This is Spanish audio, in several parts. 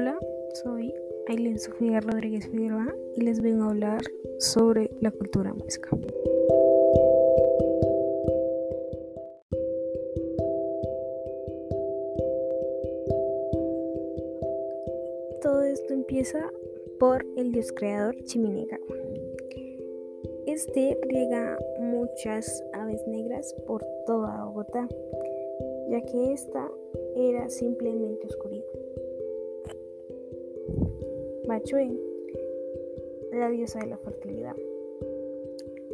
Hola, soy Aileen Sofía Rodríguez Figueroa y les vengo a hablar sobre la cultura muisca. Todo esto empieza por el dios creador Chimineca. Este riega muchas aves negras por toda Bogotá, ya que esta era simplemente oscuridad. Machue, la diosa de la fertilidad.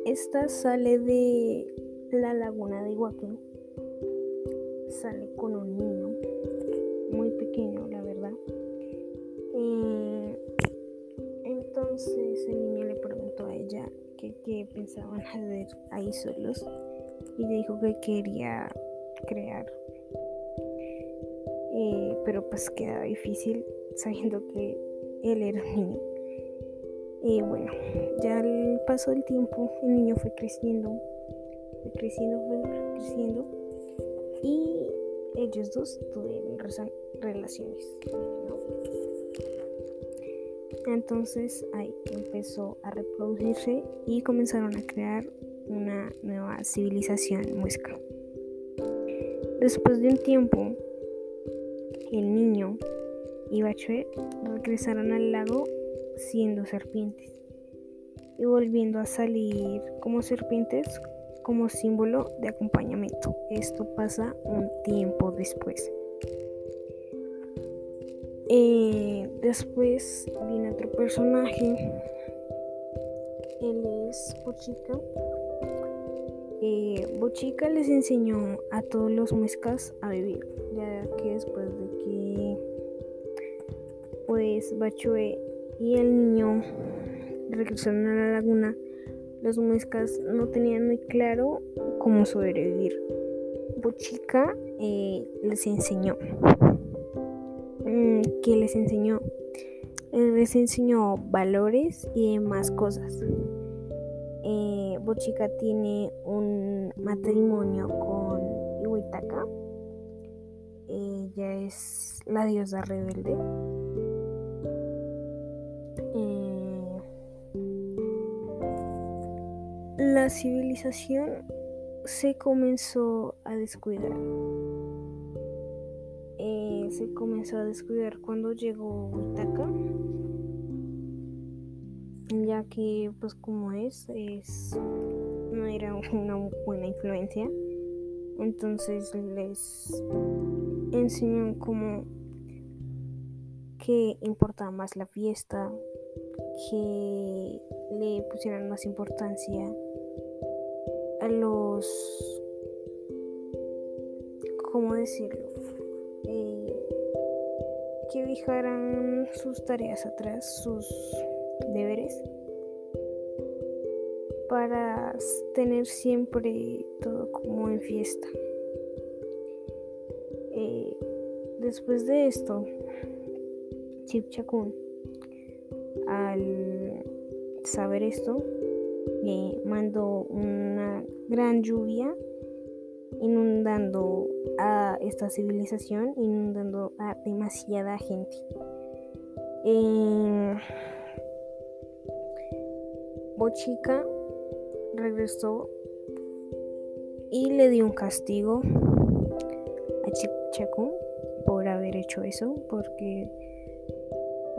Esta sale de la laguna de Iguaquén, sale con un niño muy pequeño, la verdad. Eh, entonces el niño le preguntó a ella que, pensaban hacer ahí solos y le dijo que quería crear eh, pero pues queda difícil sabiendo que él era niño. Y bueno ya al paso del tiempo el niño fue creciendo fue creciendo fue creciendo. Y ellos dos tuvieron relaciones entonces ahí empezó a reproducirse y comenzaron a crear una nueva civilización muisca. Después de un tiempo, el niño y Bachue regresaron al lago siendo serpientes y volviendo a salir como serpientes como símbolo de acompañamiento. Esto pasa un tiempo después. Eh, después viene otro personaje. Él es Bochica. Eh, Bochica les enseñó a todos los muescas a vivir, ya que después de que pues Bachue y el niño regresaron a la laguna, los muescas no tenían muy claro cómo sobrevivir. Bochica eh, les enseñó. Mm, que les enseñó. Les enseñó valores y demás cosas. Eh, Bochica tiene un matrimonio con Iwitaka. Ella es la diosa rebelde. La civilización se comenzó a descuidar. Se comenzó a descuidar cuando llegó Itaca, ya que pues como es, es no era una buena influencia, entonces les enseñó como que importaba más la fiesta, que le pusieran más importancia los, ¿cómo decirlo? que dejaran sus tareas atrás, sus deberes, para tener siempre todo como en fiesta. Eh, después de esto, Chip Chakun, al saber esto, le mandó una gran lluvia inundando a esta civilización, inundando a demasiada gente. Eh, Bochica regresó y le dio un castigo a Chipchakun por haber hecho eso, porque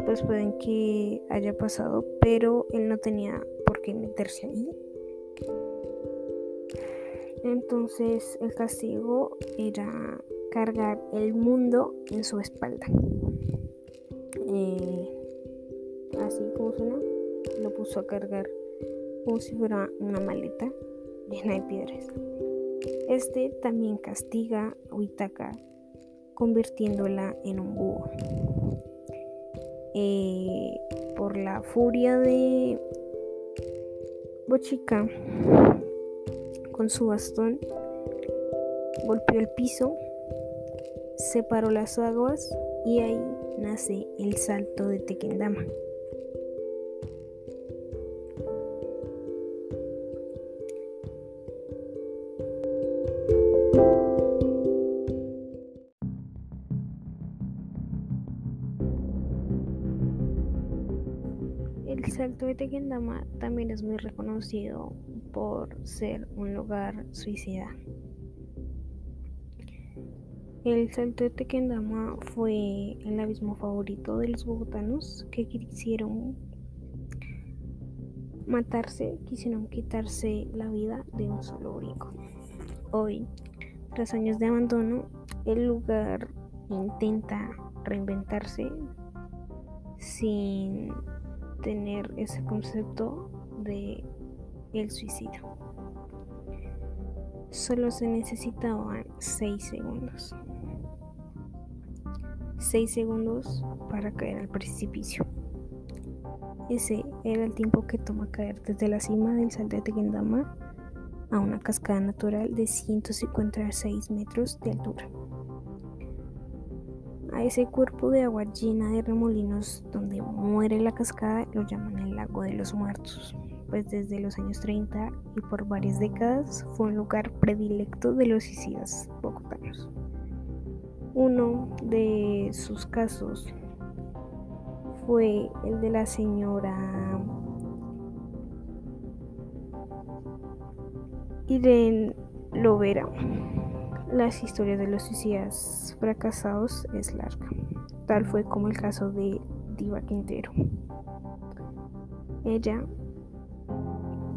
pues pueden que haya pasado, pero él no tenía meterse ahí. Entonces el castigo era cargar el mundo en su espalda. Eh, así como suena, lo puso a cargar como si fuera una maleta llena de piedras. Este también castiga a Uitaka convirtiéndola en un búho. Eh, por la furia de Bochica, con su bastón, golpeó el piso, separó las aguas y ahí nace el salto de Tequendama. Salto de Tequendama también es muy reconocido por ser un lugar suicida. El Salto de Tequendama fue el abismo favorito de los bogotanos que quisieron matarse, quisieron quitarse la vida de un solo brinco. Hoy, tras años de abandono, el lugar intenta reinventarse sin tener ese concepto de el suicidio. Solo se necesitaban 6 segundos. 6 segundos para caer al precipicio. Ese era el tiempo que toma caer desde la cima del Salto de Tequendama a una cascada natural de 156 metros de altura. A ese cuerpo de agua llena de remolinos donde muere la cascada lo llaman el lago de los muertos, pues desde los años 30 y por varias décadas fue un lugar predilecto de los suicidas bogotanos. Uno de sus casos fue el de la señora Irene Lovera. Las historias de los suicidas fracasados es larga. Tal fue como el caso de Diva Quintero. Ella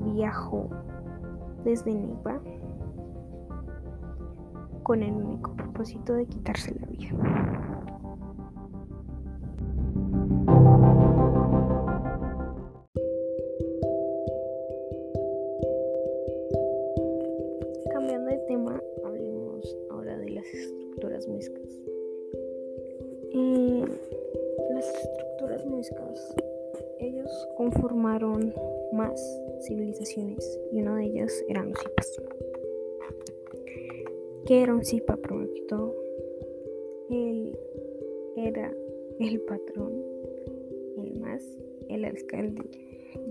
viajó desde Neiva con el único propósito de quitarse la vida. Más civilizaciones y una de ellas eran los zipas. ¿Qué era un zipa? Primero él era el patrón, el más, el alcalde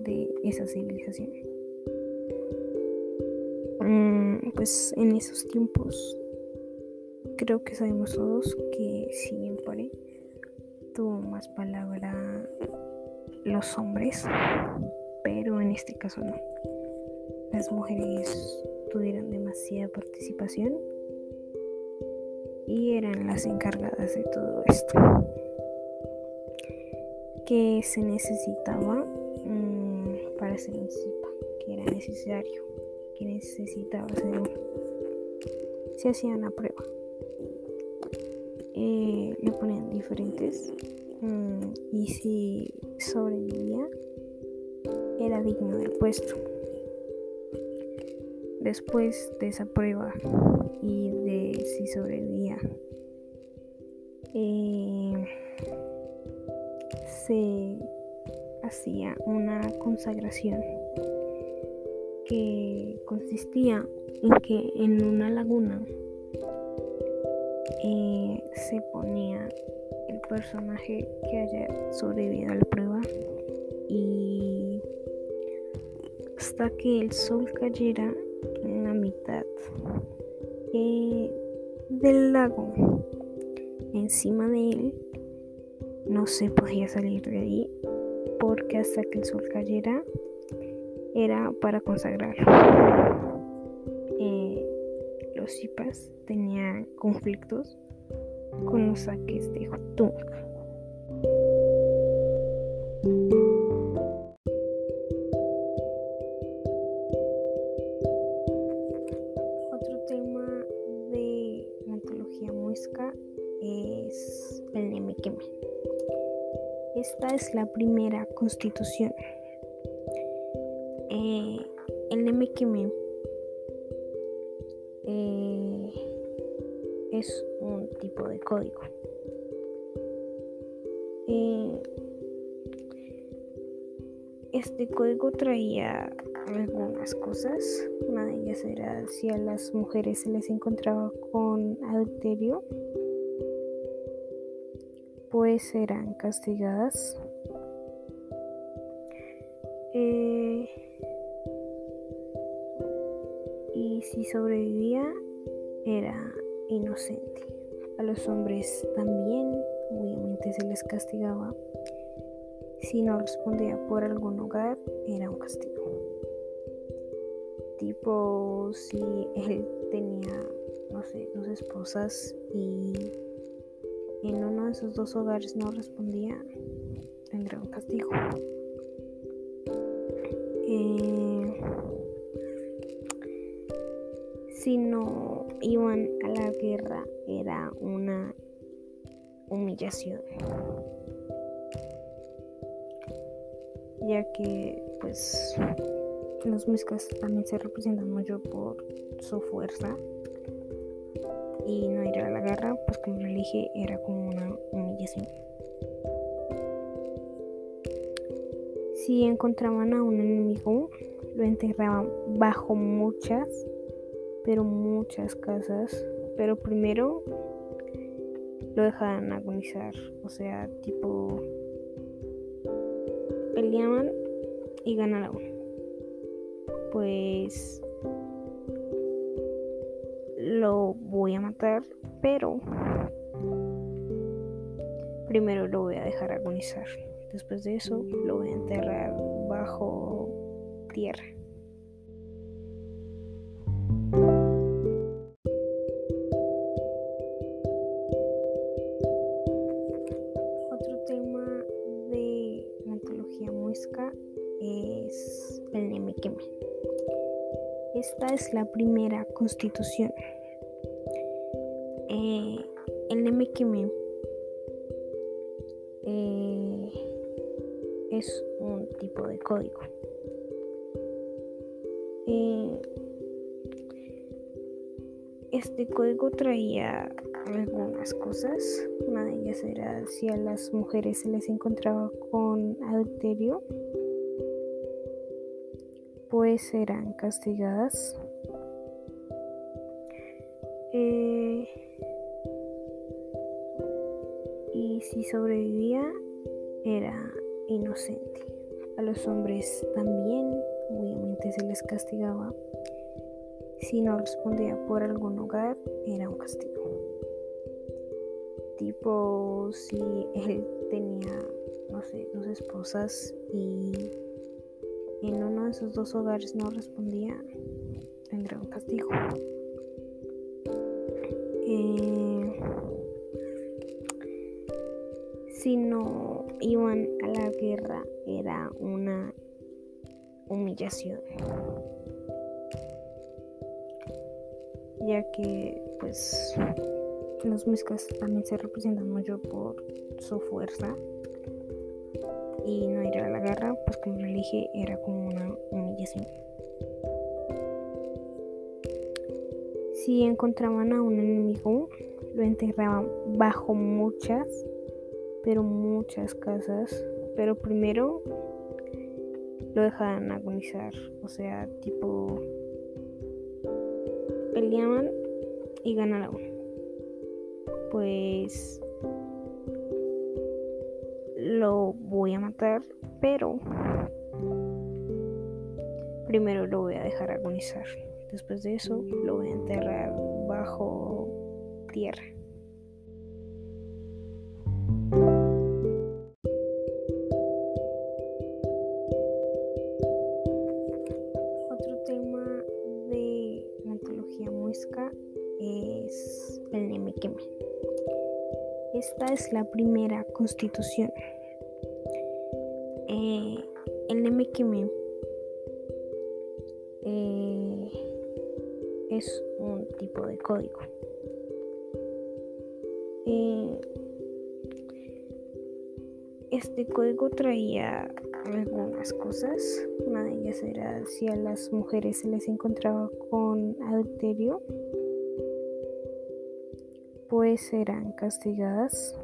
de esa civilización. Mm, pues en esos tiempos creo que sabemos todos que siempre tuvo más palabra los hombres, pero en este caso no. Las mujeres tuvieron demasiada participación y eran las encargadas de todo esto. Que se necesitaba mm, para hacer un CIPA, que era necesario, que necesitaba hacer Se hacía una prueba. Eh, le ponían diferentes mm, y si sobrevivía era digno del puesto. Después de esa prueba y de si sobrevivía, eh, se hacía una consagración que consistía en que en una laguna eh, se ponía el personaje que haya sobrevivido a la prueba y hasta que el sol cayera en la mitad eh, del lago encima de él no se podía salir de ahí porque hasta que el sol cayera era para consagrarlo eh, los zipas tenían conflictos con los saques de Jotun. La primera constitución. Eh, el Nemequeme eh, es un tipo de código. Eh, este código traía algunas cosas. Una de ellas era si a las mujeres se les encontraba con adulterio, pues eran castigadas. Eh, y si sobrevivía, era inocente. A los hombres también, obviamente, se les castigaba. Si no respondía por algún hogar, era un castigo. Tipo, si él tenía, no sé, dos esposas y en uno de esos dos hogares no respondía, tendría un castigo. Si no iban a la guerra, era una humillación. Ya que, pues, los mezclas también se representan mucho por su fuerza y no ir a la guerra, pues como le dije, era como una humillación. Si encontraban a un enemigo, lo enterraban bajo muchas, pero muchas casas, pero primero lo dejaban agonizar, o sea, tipo peleaban y ganaban. Pues lo voy a matar, pero primero lo voy a dejar agonizar. Después de eso lo voy a enterrar bajo tierra. Otro tema de la antología muisca es el Nemequeme. Esta es la primera constitución. Eh, el Nemequeme eh, es un tipo de código. Eh, este código traía algunas cosas. Una de ellas era si a las mujeres se les encontraba con adulterio, pues eran castigadas. Eh, y si sobrevivía, era inocente. A los hombres también, obviamente, se les castigaba. Si no respondía por algún hogar, era un castigo. Tipo, si él tenía, no sé, dos esposas y en uno de esos dos hogares no respondía, tendría un castigo. Eh, si no iban a la guerra, era una humillación. Ya que, pues, los mezclas también se representan mucho por su fuerza y no ir a la guerra, pues como le dije, era como una humillación. Si encontraban a un enemigo, lo enterraban bajo muchas, pero muchas casas, pero primero lo dejaban agonizar, o sea, tipo peleaban y ganaban. Pues lo voy a matar, pero primero lo voy a dejar agonizar. Después de eso lo voy a enterrar bajo tierra. La primera constitución. Eh, el Nemequeme eh, es un tipo de código. Eh, este código traía algunas cosas. Una de ellas era si a las mujeres se les encontraba con adulterio, pues eran castigadas.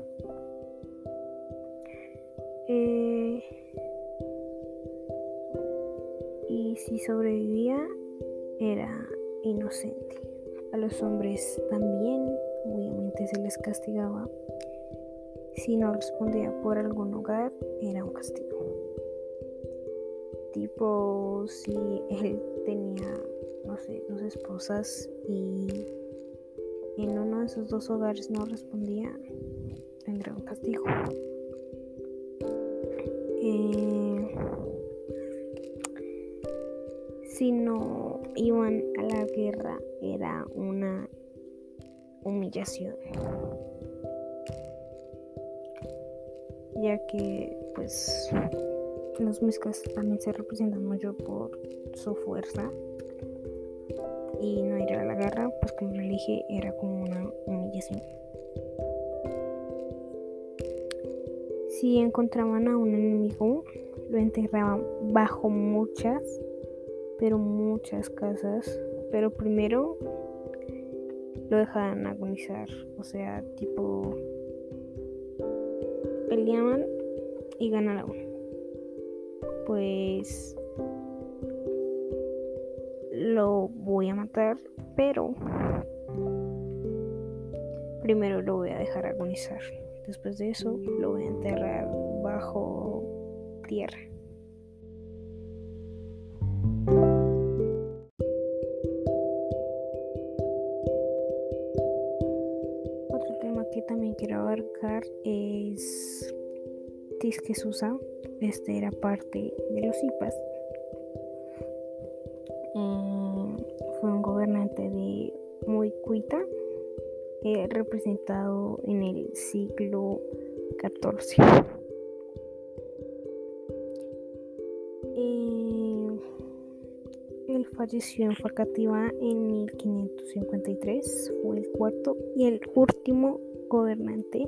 A los hombres también, obviamente, se les castigaba. Si no respondía por algún hogar, era un castigo. Tipo, si él tenía, no sé, dos esposas y en uno de esos dos hogares no respondía, tendría un castigo. Eh, si no iban a la guerra era una humillación. Ya que pues los muiscas también se representan mucho por su fuerza. Y no ir a la guerra pues como le dije era como una humillación. Si encontraban a un enemigo lo enterraban bajo muchas pero muchas casas. Pero primero lo dejaban agonizar, o sea, tipo peleaban y ganaban. Pues lo voy a matar, pero primero lo voy a dejar agonizar. Después de eso lo voy a enterrar bajo tierra. Es Tisquesusa. Este era parte de los Ipas. Mm, fue un gobernante de muy cuita, eh, representado en el siglo XIV. Eh, él falleció en Facativa en 1553, fue el cuarto y el último gobernante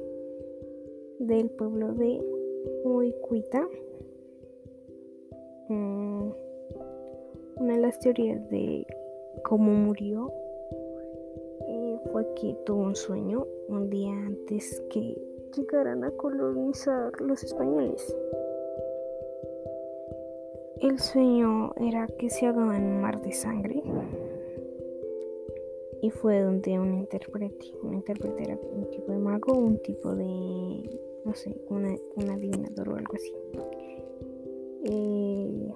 del pueblo de Huicuita. Mm, una de las teorías de cómo murió eh, fue que tuvo un sueño un día antes que llegaran a colonizar los españoles. El sueño era que se ahogaba un mar de sangre y fue donde un intérprete, un intérprete era un tipo de mago, un tipo de no sé, una, un adivinador o algo así. Eh,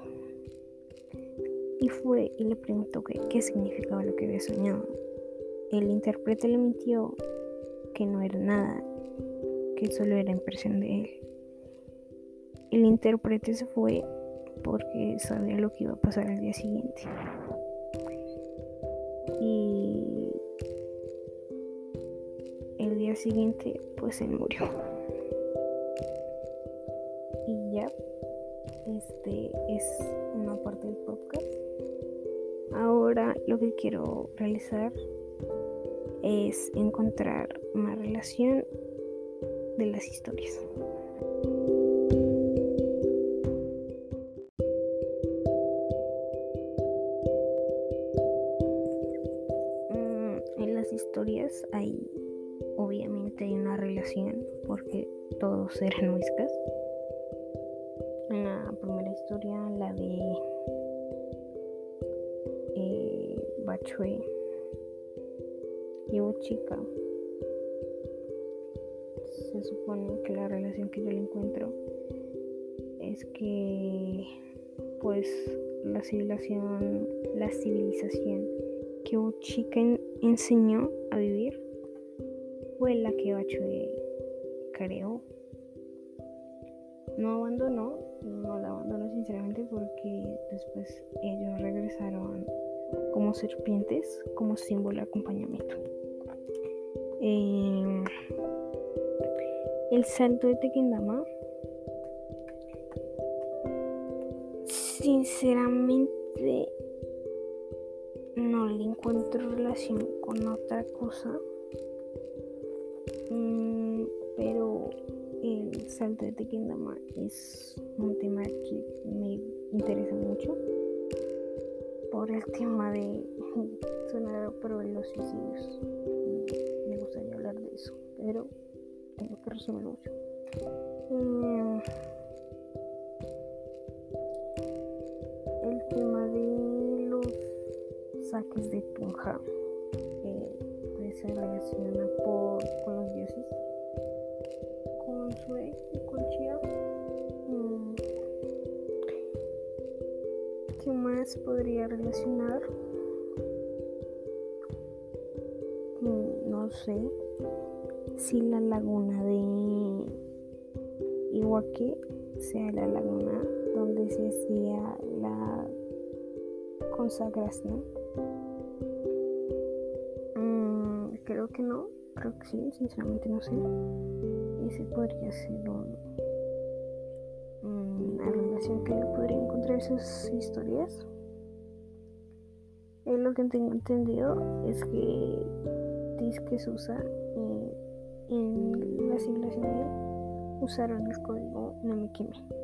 y fue y le preguntó qué, qué significaba lo que había soñado. El intérprete le mintió que no era nada, que solo era impresión de él. El intérprete se fue porque sabía lo que iba a pasar al día siguiente. Y siguiente pues él murió. este es una parte del podcast. Ahora lo que quiero realizar es encontrar una relación de las historias. Mm, en las historias hay obviamente hay una relación porque todos eran muiscas la primera historia, la de eh, Bachue y Uchika. Se supone que la relación que yo le encuentro es que pues la civilización, la civilización que Uchika enseñó a vivir la que Bachue creó. No abandonó, no la abandono sinceramente porque después ellos regresaron como serpientes como símbolo de acompañamiento. Eh, el salto de Tequendama sinceramente no le encuentro relación con otra cosa el salto de Tequendama es un tema que me interesa mucho por el tema de sonar pero los suicidios me gustaría hablar de eso pero tengo que resumir mucho. Eh, el tema de los saques de Tunja eh, pues se relaciona por, con los dioses ¿Qué más podría relacionar? Mm, no sé. Si la laguna de Iguaque sea la laguna donde se hacía la consagración. Mm, creo que no, creo que sí, sinceramente no sé. Ese podría ser una relación que podría encontrar sus historias. Lo que tengo entendido es que dice que se usa eh, en la civilización usaron el código Namekime.